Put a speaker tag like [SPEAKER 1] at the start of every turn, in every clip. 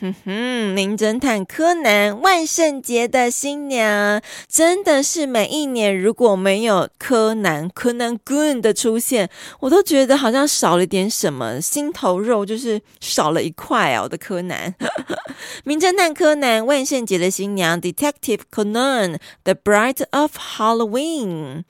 [SPEAKER 1] 哼哼，名侦探柯南万圣节的新娘，真的是每一年如果没有柯南柯南 Goon 的出现，我都觉得好像少了点什么，心头肉就是少了一块啊！我的柯南，名侦探柯南万圣节的新娘，Detective Conan，The Bride of Halloween。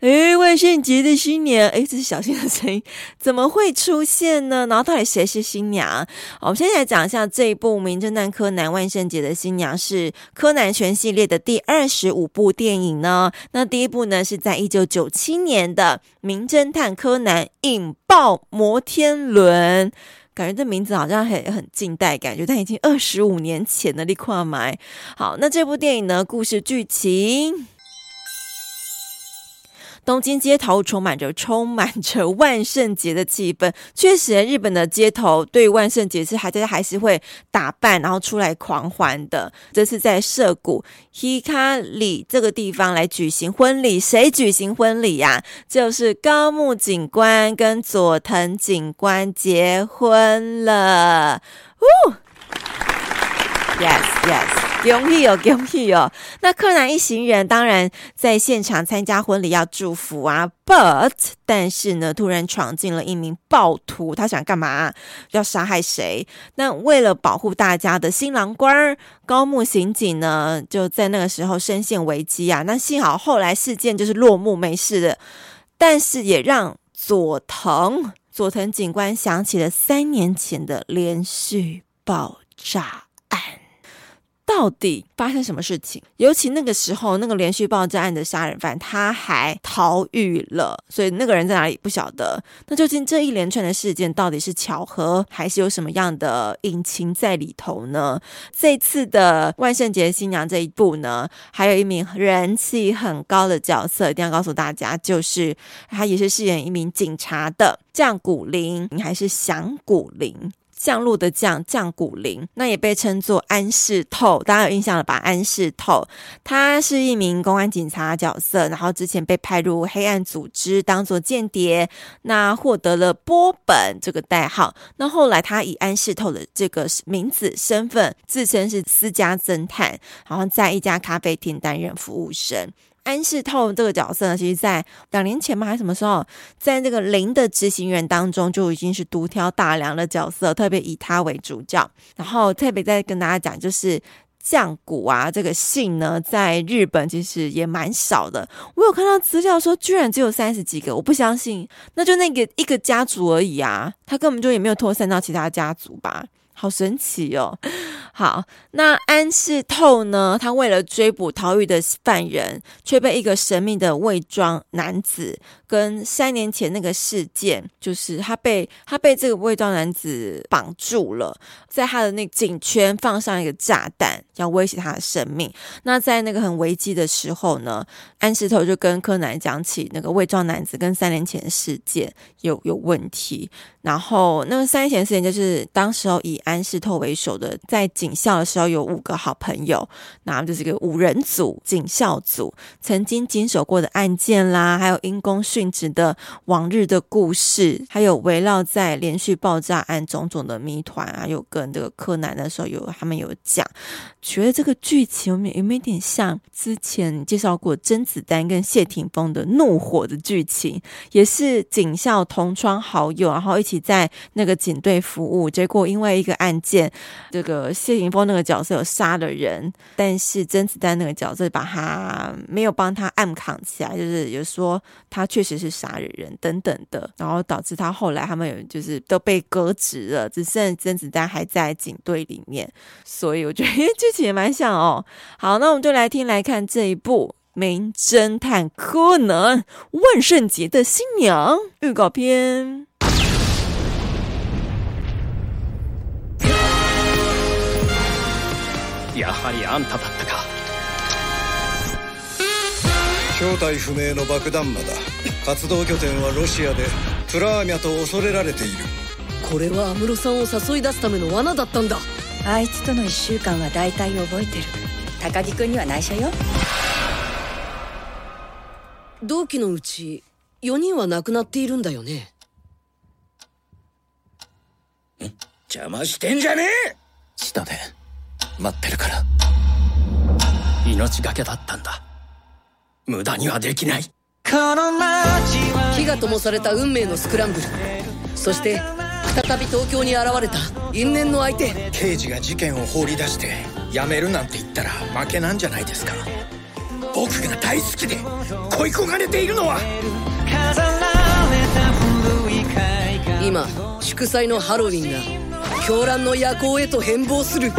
[SPEAKER 1] 哎，万圣节的新娘，哎，这是小新的声音，怎么会出现呢？然后到底谁是新娘？好，我们现在来讲一下这一部《名侦探柯南：万圣节的新娘》是柯南全系列的第二十五部电影呢。那第一部呢是在一九九七年的《名侦探柯南：引爆摩天轮》，感觉这名字好像很很近代，感觉但已经二十五年前了，你看买。好，那这部电影呢，故事剧情。东京街头充满着充满着万圣节的气氛，确实，日本的街头对万圣节是还在还是会打扮，然后出来狂欢的。这次在涩谷 Hikari 这个地方来举行婚礼，谁举行婚礼呀？就是高木警官跟佐藤警官结婚了。呜，Yes Yes。恭喜哦，恭喜哦！那柯南一行人当然在现场参加婚礼，要祝福啊。But 但是呢，突然闯进了一名暴徒，他想干嘛？要杀害谁？那为了保护大家的新郎官高木刑警呢，就在那个时候深陷危机啊。那幸好后来事件就是落幕没事的，但是也让佐藤佐藤警官想起了三年前的连续爆炸。到底发生什么事情？尤其那个时候，那个连续爆炸案的杀人犯他还逃狱了，所以那个人在哪里不晓得。那究竟这一连串的事件到底是巧合，还是有什么样的隐情在里头呢？这次的万圣节新娘这一部呢，还有一名人气很高的角色，一定要告诉大家，就是他也是饰演一名警察的降谷零，还是响谷零？降落的降降谷零，那也被称作安室透，大家有印象了吧？安室透，他是一名公安警察角色，然后之前被派入黑暗组织当做间谍，那获得了波本这个代号。那后来他以安室透的这个名字身份，自称是私家侦探，然后在一家咖啡厅担任服务生。安室透这个角色呢，其实，在两年前嘛，还是什么时候，在那个零的执行员当中就已经是独挑大梁的角色，特别以他为主角。然后特别再跟大家讲，就是降谷啊，这个姓呢，在日本其实也蛮少的。我有看到资料说，居然只有三十几个，我不相信，那就那个一个家族而已啊，他根本就也没有扩散到其他家族吧。好神奇哦！好，那安室透呢？他为了追捕逃狱的犯人，却被一个神秘的伪装男子跟三年前那个事件，就是他被他被这个伪装男子绑住了，在他的那颈圈放上一个炸弹，要威胁他的生命。那在那个很危机的时候呢，安室透就跟柯南讲起那个伪装男子跟三年前的事件有有问题。然后那个三年前事件就是当时候以安室透为首的，在警警校的时候有五个好朋友，那就是一个五人组警校组，曾经经手过的案件啦，还有因公殉职的往日的故事，还有围绕在连续爆炸案种种的谜团啊，有跟这个柯南的时候有他们有讲，觉得这个剧情有没有，有没有点像之前介绍过甄子丹跟谢霆锋的怒火的剧情，也是警校同窗好友，然后一起在那个警队服务，结果因为一个案件，这个谢霆锋那个角色有杀了人，但是甄子丹那个角色把他没有帮他暗扛起来，就是有说他确实是杀了人等等的，然后导致他后来他们有就是都被革职了，只剩甄子丹还在警队里面，所以我觉得剧情也蛮像哦。好，那我们就来听来看这一部《名侦探柯南：万圣节的新娘》预告片。
[SPEAKER 2] やはりあんただったか。正体不明の爆弾魔だ。活动拠点はロシアでプラーミャと恐れられている。
[SPEAKER 3] これは安室さんを诱い出すための罠だったんだ。
[SPEAKER 4] あいつとの1周间は大体覚えてる。高木君には内绪よ。
[SPEAKER 3] 同期のうち4人は亡くなっているんだよね。
[SPEAKER 2] 邪魔してんじゃねえ！
[SPEAKER 5] 下で待ってるから。命がけだったんだ。无駄にはできない。
[SPEAKER 3] 火が灯された运命のスクランブル。そして再び东京に现れた。因縁の相手。
[SPEAKER 5] 刑事が事件を放り出して辞めるなんて言ったら负けなんじゃないですか。仆が大好きで恋焦がれているのは。
[SPEAKER 3] 今祝祭のハロウィンが狂乱の夜行へと変貌する。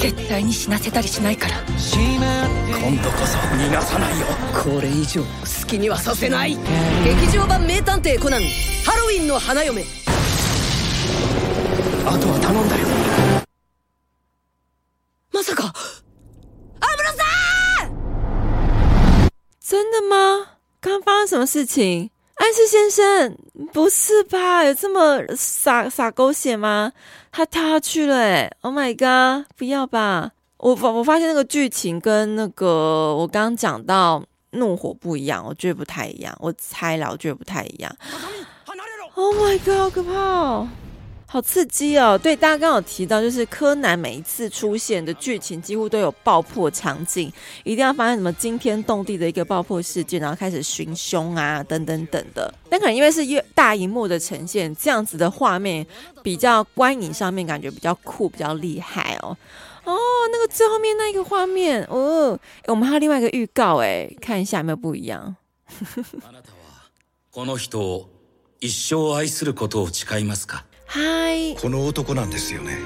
[SPEAKER 4] 绝対に死なせたりしないから。
[SPEAKER 5] 今度こそ逃がさないよ。
[SPEAKER 3] これ以上好きにはさせない。剧场版名探侦コナン。ハロウィンの花嫁。
[SPEAKER 5] あとは頼んだよ。
[SPEAKER 3] まさか。
[SPEAKER 1] 真的吗？刚发生什么事情？安室先生，不是吧？有这么洒洒狗血吗？他跳下去了，诶 Oh my god！不要吧！我发我发现那个剧情跟那个我刚刚讲到怒火不一样，我觉得不太一样。我猜了，我觉得不太一样。Oh my god！好可怕哦！好刺激哦！对，大家刚刚有提到，就是柯南每一次出现的剧情几乎都有爆破场景，一定要发生什么惊天动地的一个爆破事件，然后开始寻凶啊，等等等的。但可能因为是越大荧幕的呈现，这样子的画面比较观影上面感觉比较酷，比较厉害哦。哦，那个最后面那一个画面哦，我们还有另外一个预告诶，看一下有没有不一样。
[SPEAKER 5] この人を一生爱することを誓いますか
[SPEAKER 1] 嗨，
[SPEAKER 2] この男なんですよね。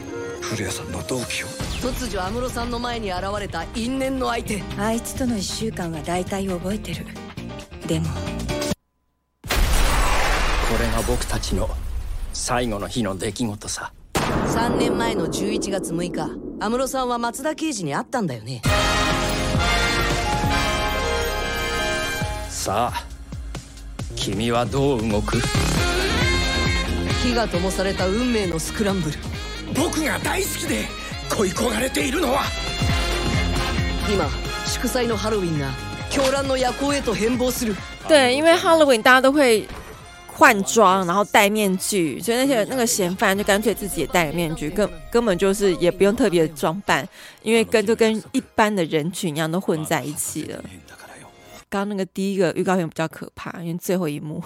[SPEAKER 2] 古谷さんの同期を。
[SPEAKER 3] 突如安室さんの前に现れた因縁の相手。
[SPEAKER 4] あいつとの1周间は大体覚えてる。でも。
[SPEAKER 5] これが仆たちの最后の日の出来事さ。
[SPEAKER 3] 3年前の11月6日安室さんは松田刑事に会ったんだよね。
[SPEAKER 5] さあ君はどう动く？
[SPEAKER 3] 火が灯された运命のスクランブル
[SPEAKER 5] 仆が大好きで恋焦がれているのは
[SPEAKER 3] 今祝祭のハロウィンが狂乱の夜行へと変貌する
[SPEAKER 1] 对，因为 Halloween 大家都会换装，然后戴面具，所以那些那个嫌犯就干脆自己也戴个面具，根根本就是也不用特别的装扮，因为跟就跟一般的人群一样都混在一起了。刚刚那个第一个预告片比较可怕，因为最后一幕。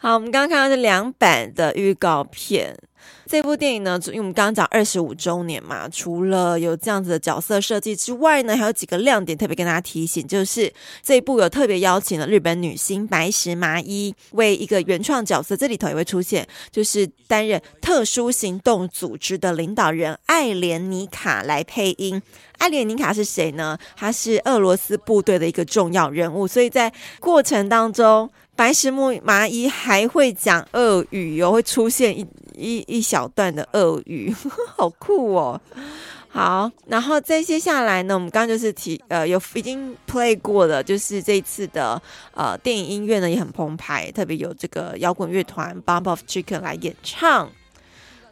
[SPEAKER 1] 好，我们刚刚看到这两版的预告片。这部电影呢，因为我们刚刚讲二十五周年嘛，除了有这样子的角色设计之外呢，还有几个亮点特别跟大家提醒，就是这一部有特别邀请了日本女星白石麻衣为一个原创角色，这里头也会出现，就是担任特殊行动组织的领导人艾莲妮卡来配音。艾莲妮卡是谁呢？她是俄罗斯部队的一个重要人物，所以在过程当中。白石木麻衣还会讲俄语哦，会出现一一一小段的俄语，好酷哦！好，然后再接下来呢，我们刚刚就是提呃有已经 play 过的，就是这一次的呃电影音乐呢也很澎湃，特别有这个摇滚乐团 Bump of Chicken 来演唱。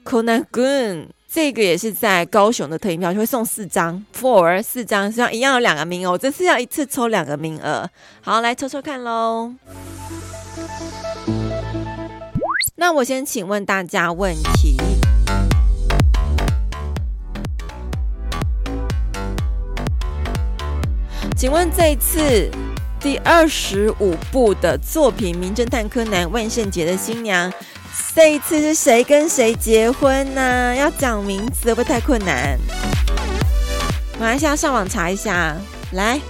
[SPEAKER 1] Conan Gun 这个也是在高雄的特映票，就会送四张，four 四张，这样一样有两个名额，这次要一次抽两个名额。好，来抽抽看喽。那我先请问大家问题，请问这一次第二十五部的作品《名侦探柯南：万圣节的新娘》，这一次是谁跟谁结婚呢？要讲名字会不会太困难？马来西亚上网查一下，来。